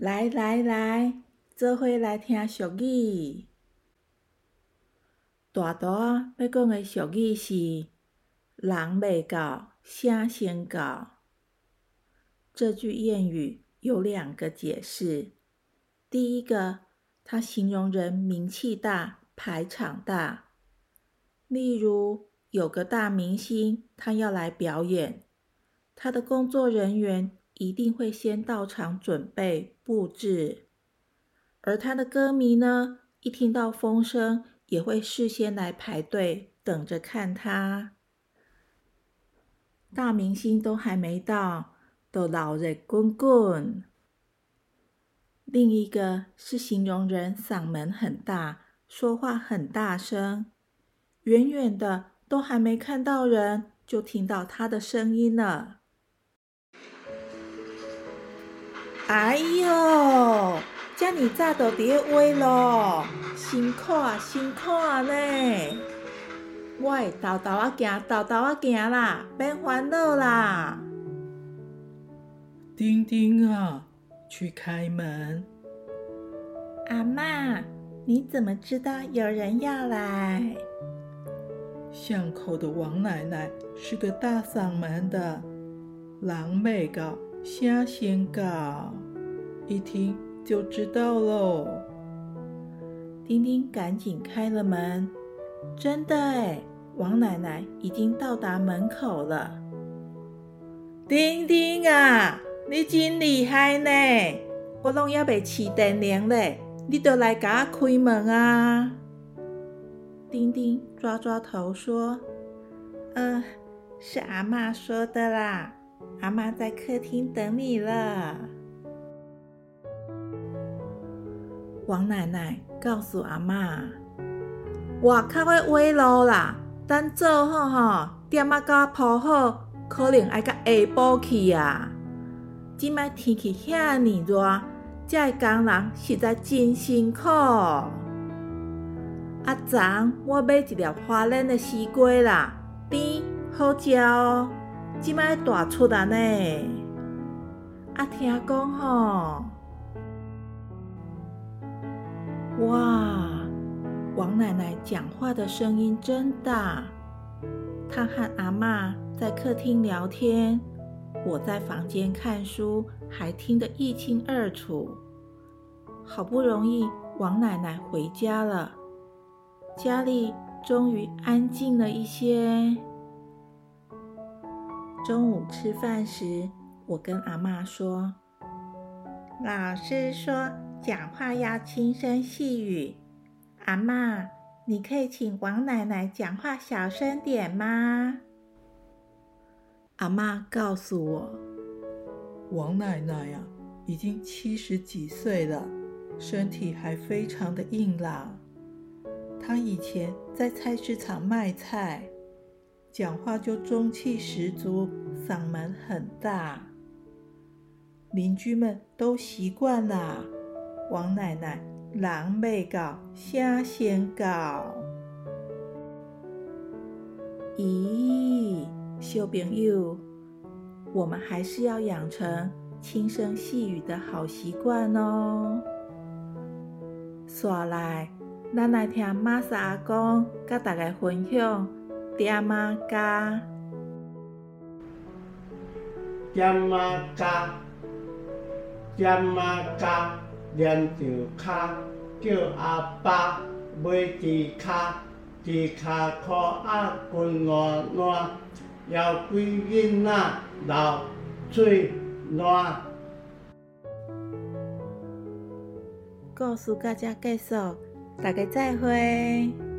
来来来，做伙来听俗语。大大要讲的俗语是“人未到，声先到”。这句谚语有两个解释。第一个，它形容人名气大、排场大。例如，有个大明星，他要来表演，他的工作人员。一定会先到场准备布置，而他的歌迷呢，一听到风声，也会事先来排队等着看他。大明星都还没到，都老热滚滚。另一个是形容人嗓门很大，说话很大声，远远的都还没看到人，就听到他的声音了。哎呦，遮尼早就伫咧画咯，辛苦啊，辛苦啊呢！我会豆豆啊行，豆豆啊行啦，别烦恼啦。丁丁啊，去开门。阿妈，你怎么知道有人要来？巷口的王奶奶是个大嗓门的，狼狈个。虾先告，一听就知道喽。丁丁赶紧开了门，真的哎，王奶奶已经到达门口了。丁丁啊，你真厉害呢！我拢要被起电铃嘞，你都来给我开门啊！丁丁抓抓头说：“嗯，是阿妈说的啦。”阿妈在客厅等你了。王奶奶告诉阿妈：“外口的话路啦，等做好吼，点仔甲铺好，可能爱甲下晡去啊。即摆天气遐尼热，这工人实在真辛苦。阿昨我买一粒花莲的西瓜啦，甜好食哦。”即摆大出啊呢！啊，听讲吼，哇！王奶奶讲话的声音真大。她和阿妈在客厅聊天，我在房间看书，还听得一清二楚。好不容易，王奶奶回家了，家里终于安静了一些。中午吃饭时，我跟阿妈说：“老师说讲话要轻声细语，阿妈，你可以请王奶奶讲话小声点吗？”阿妈告诉我：“王奶奶呀，已经七十几岁了，身体还非常的硬朗。她以前在菜市场卖菜。”讲话就中气十足，嗓门很大，邻居们都习惯了。王奶奶狼狈搞，虾先搞。咦，小朋友，我们还是要养成轻声细语的好习惯哦。下来，咱来听马萨阿公跟大家分享。点马家，点马家，点马家，连着脚叫阿爸买猪脚，猪脚裤啊滚烂烂，要几囡仔流水烂。故事到这结束，大家再会。